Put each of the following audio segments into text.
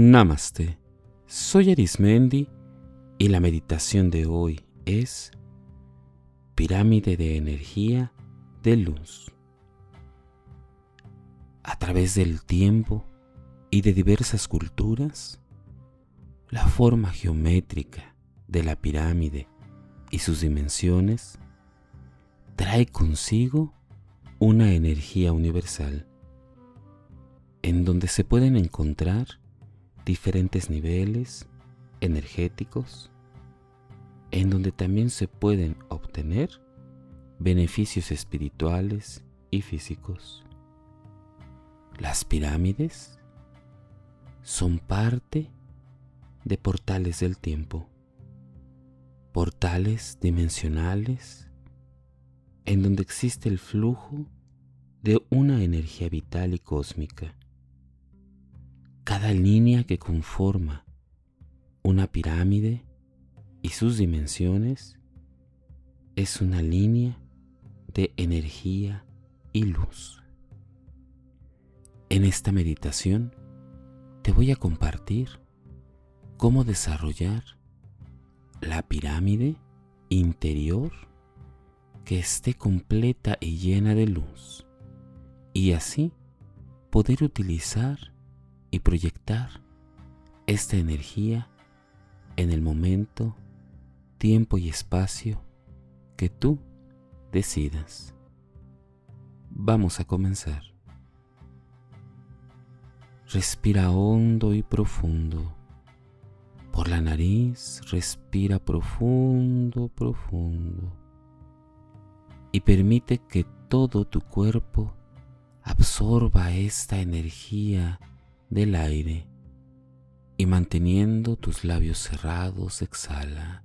Namaste. Soy Arismendi y la meditación de hoy es Pirámide de Energía de Luz. A través del tiempo y de diversas culturas, la forma geométrica de la pirámide y sus dimensiones trae consigo una energía universal en donde se pueden encontrar diferentes niveles energéticos, en donde también se pueden obtener beneficios espirituales y físicos. Las pirámides son parte de portales del tiempo, portales dimensionales en donde existe el flujo de una energía vital y cósmica cada línea que conforma una pirámide y sus dimensiones es una línea de energía y luz. En esta meditación te voy a compartir cómo desarrollar la pirámide interior que esté completa y llena de luz y así poder utilizar y proyectar esta energía en el momento, tiempo y espacio que tú decidas. Vamos a comenzar. Respira hondo y profundo. Por la nariz respira profundo, profundo. Y permite que todo tu cuerpo absorba esta energía del aire y manteniendo tus labios cerrados exhala,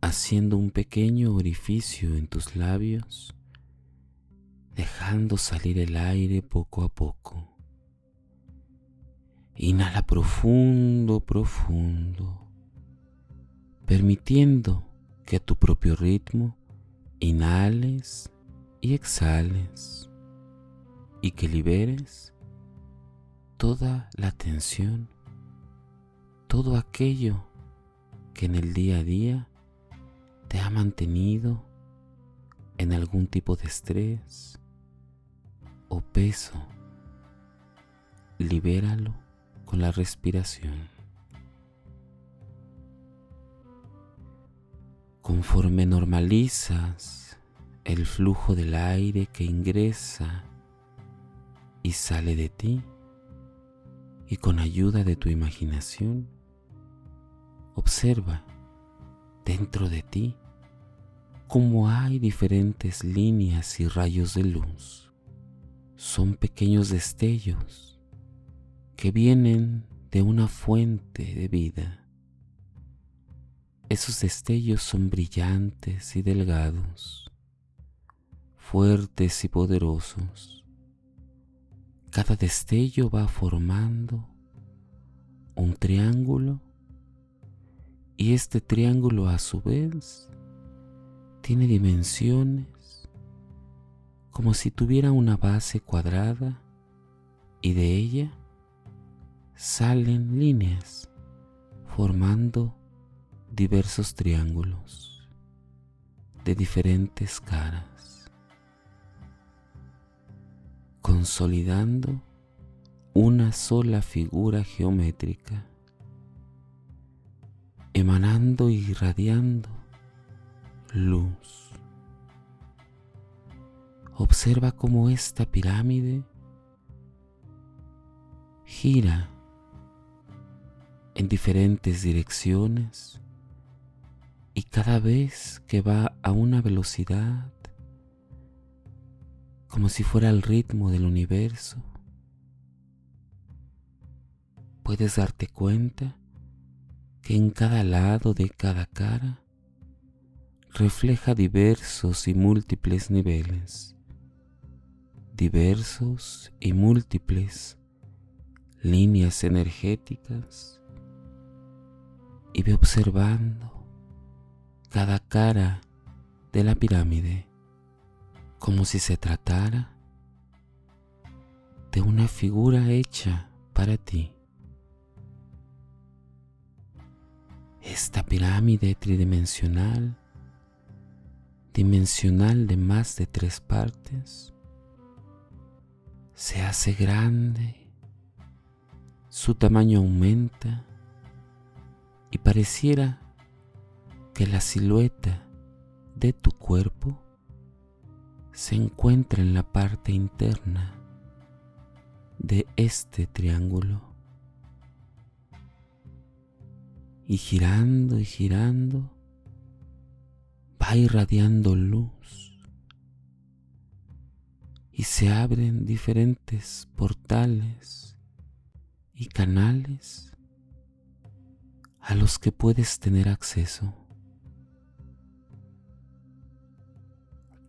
haciendo un pequeño orificio en tus labios, dejando salir el aire poco a poco. Inhala profundo, profundo, permitiendo que a tu propio ritmo inhales y exhales y que liberes toda la tensión, todo aquello que en el día a día te ha mantenido en algún tipo de estrés o peso. Libéralo con la respiración. Conforme normalizas el flujo del aire que ingresa y sale de ti, y con ayuda de tu imaginación, observa dentro de ti cómo hay diferentes líneas y rayos de luz. Son pequeños destellos que vienen de una fuente de vida. Esos destellos son brillantes y delgados, fuertes y poderosos cada destello va formando un triángulo y este triángulo a su vez tiene dimensiones como si tuviera una base cuadrada y de ella salen líneas formando diversos triángulos de diferentes caras. Consolidando una sola figura geométrica, emanando y irradiando luz. Observa cómo esta pirámide gira en diferentes direcciones y cada vez que va a una velocidad como si fuera el ritmo del universo. Puedes darte cuenta que en cada lado de cada cara refleja diversos y múltiples niveles, diversos y múltiples líneas energéticas. Y ve observando cada cara de la pirámide como si se tratara de una figura hecha para ti. esta pirámide tridimensional, dimensional de más de tres partes, se hace grande, su tamaño aumenta y pareciera que la silueta de tu cuerpo se encuentra en la parte interna de este triángulo. Y girando y girando, va irradiando luz. Y se abren diferentes portales y canales a los que puedes tener acceso.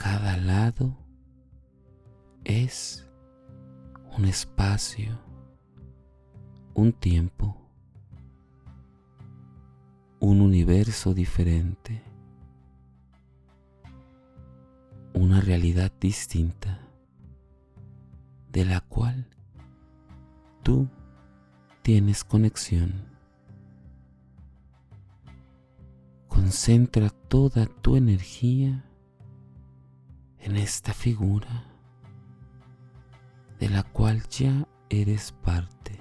Cada lado es un espacio, un tiempo, un universo diferente, una realidad distinta de la cual tú tienes conexión. Concentra toda tu energía en esta figura de la cual ya eres parte.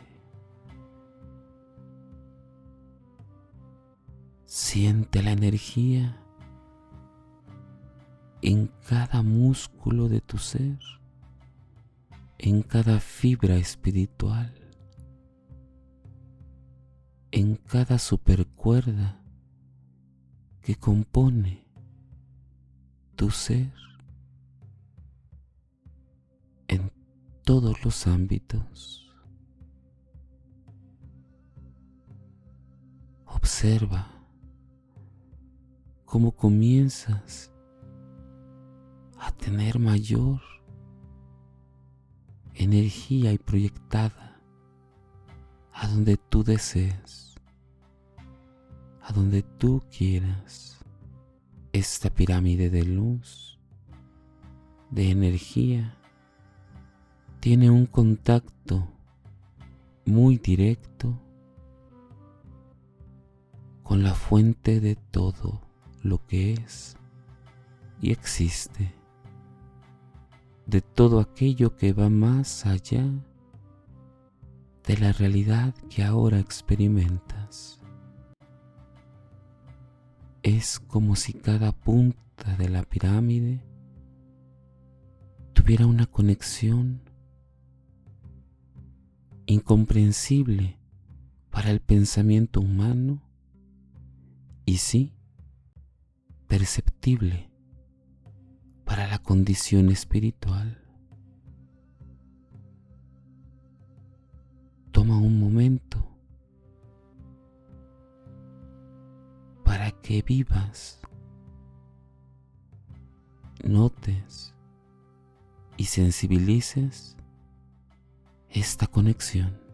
Siente la energía en cada músculo de tu ser, en cada fibra espiritual, en cada supercuerda que compone tu ser. Todos los ámbitos. Observa cómo comienzas a tener mayor energía y proyectada a donde tú desees, a donde tú quieras, esta pirámide de luz, de energía tiene un contacto muy directo con la fuente de todo lo que es y existe, de todo aquello que va más allá de la realidad que ahora experimentas. Es como si cada punta de la pirámide tuviera una conexión incomprensible para el pensamiento humano y sí perceptible para la condición espiritual. Toma un momento para que vivas, notes y sensibilices esta conexión.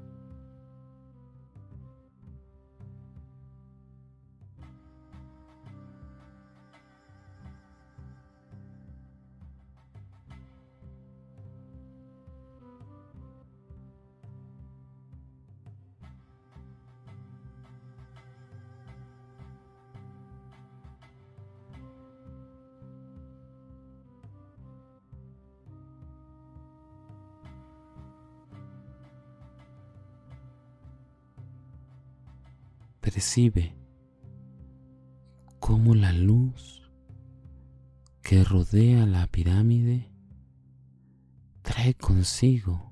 Percibe cómo la luz que rodea la pirámide trae consigo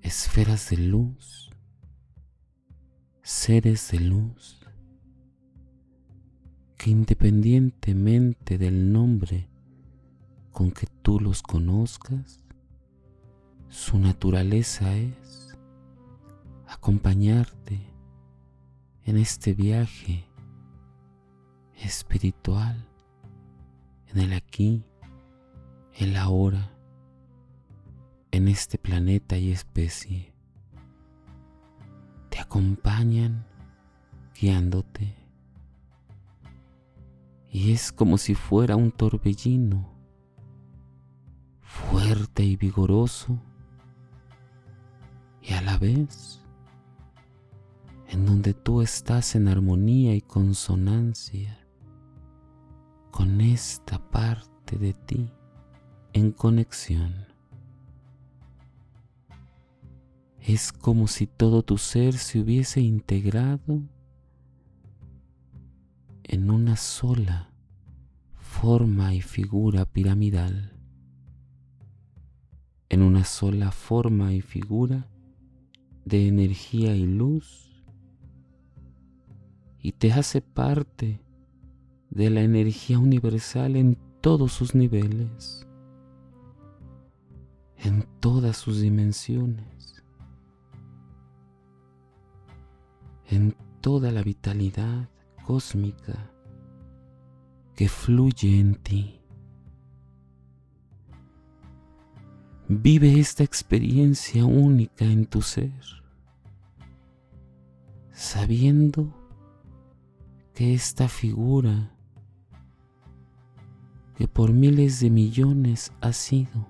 esferas de luz, seres de luz, que independientemente del nombre con que tú los conozcas, su naturaleza es acompañarte en este viaje espiritual, en el aquí, en la ahora, en este planeta y especie. Te acompañan guiándote. Y es como si fuera un torbellino fuerte y vigoroso y a la vez en donde tú estás en armonía y consonancia con esta parte de ti en conexión. Es como si todo tu ser se hubiese integrado en una sola forma y figura piramidal, en una sola forma y figura de energía y luz, y te hace parte de la energía universal en todos sus niveles, en todas sus dimensiones, en toda la vitalidad cósmica que fluye en ti. Vive esta experiencia única en tu ser, sabiendo que esta figura que por miles de millones ha sido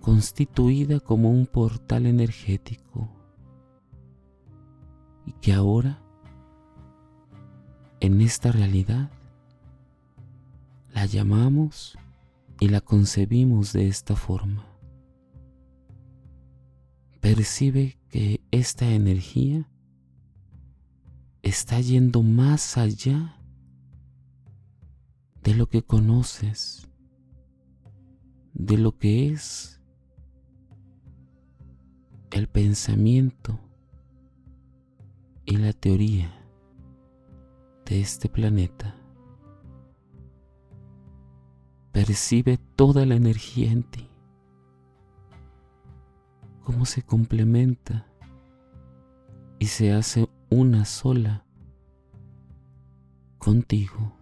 constituida como un portal energético y que ahora en esta realidad la llamamos y la concebimos de esta forma. Percibe que esta energía está yendo más allá de lo que conoces, de lo que es el pensamiento y la teoría de este planeta. Percibe toda la energía en ti, cómo se complementa y se hace una sola contigo.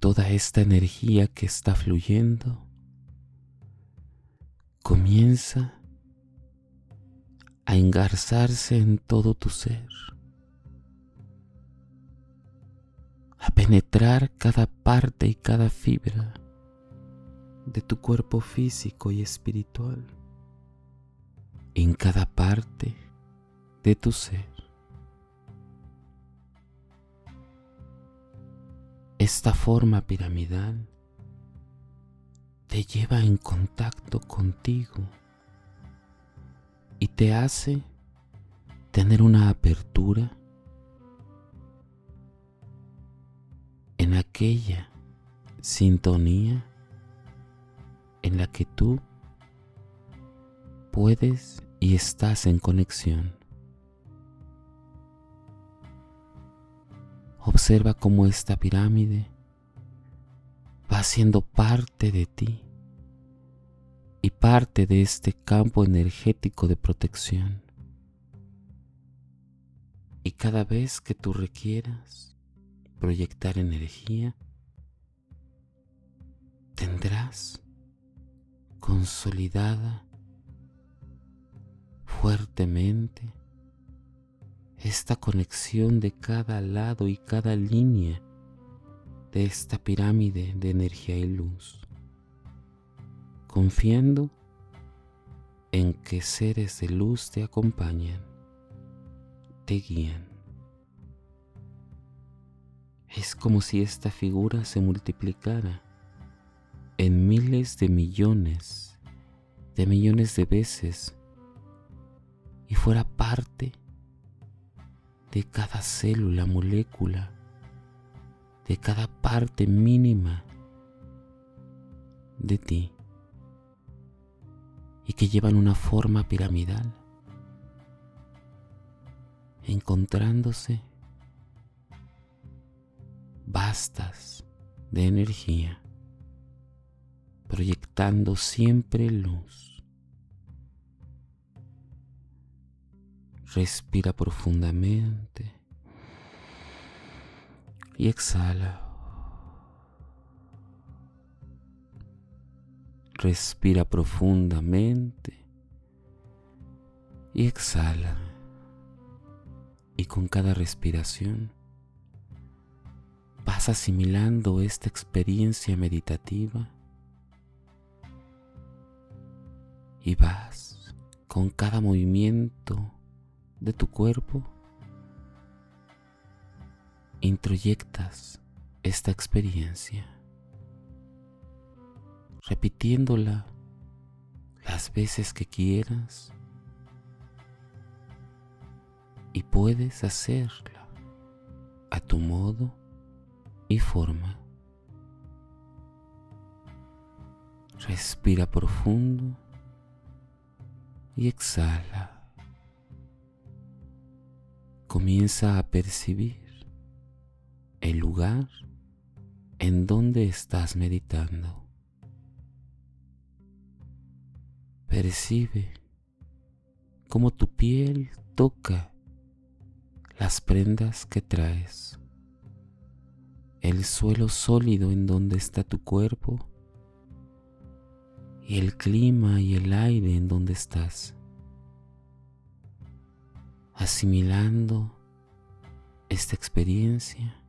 Toda esta energía que está fluyendo comienza a engarzarse en todo tu ser, a penetrar cada parte y cada fibra de tu cuerpo físico y espiritual, en cada parte de tu ser. Esta forma piramidal te lleva en contacto contigo y te hace tener una apertura en aquella sintonía en la que tú puedes y estás en conexión. Observa cómo esta pirámide va siendo parte de ti y parte de este campo energético de protección. Y cada vez que tú requieras proyectar energía, tendrás consolidada fuertemente esta conexión de cada lado y cada línea de esta pirámide de energía y luz, confiando en que seres de luz te acompañan, te guían. Es como si esta figura se multiplicara en miles de millones de millones de veces y fuera parte de cada célula, molécula, de cada parte mínima de ti y que llevan una forma piramidal, encontrándose vastas de energía, proyectando siempre luz. Respira profundamente y exhala. Respira profundamente y exhala. Y con cada respiración vas asimilando esta experiencia meditativa y vas con cada movimiento de tu cuerpo introyectas esta experiencia repitiéndola las veces que quieras y puedes hacerla a tu modo y forma. Respira profundo y exhala. Comienza a percibir el lugar en donde estás meditando. Percibe cómo tu piel toca las prendas que traes el suelo sólido en donde está tu cuerpo y el clima y el aire en donde estás, asimilando esta experiencia.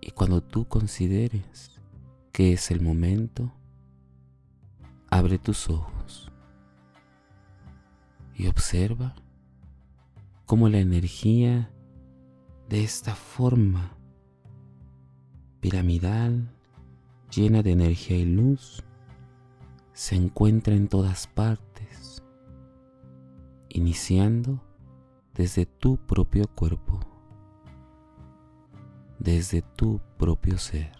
Y cuando tú consideres que es el momento, abre tus ojos y observa cómo la energía de esta forma piramidal, llena de energía y luz, se encuentra en todas partes, iniciando desde tu propio cuerpo, desde tu propio ser.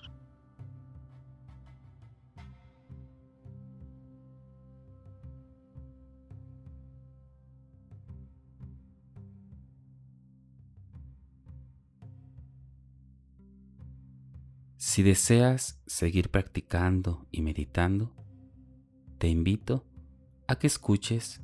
Si deseas seguir practicando y meditando, te invito a que escuches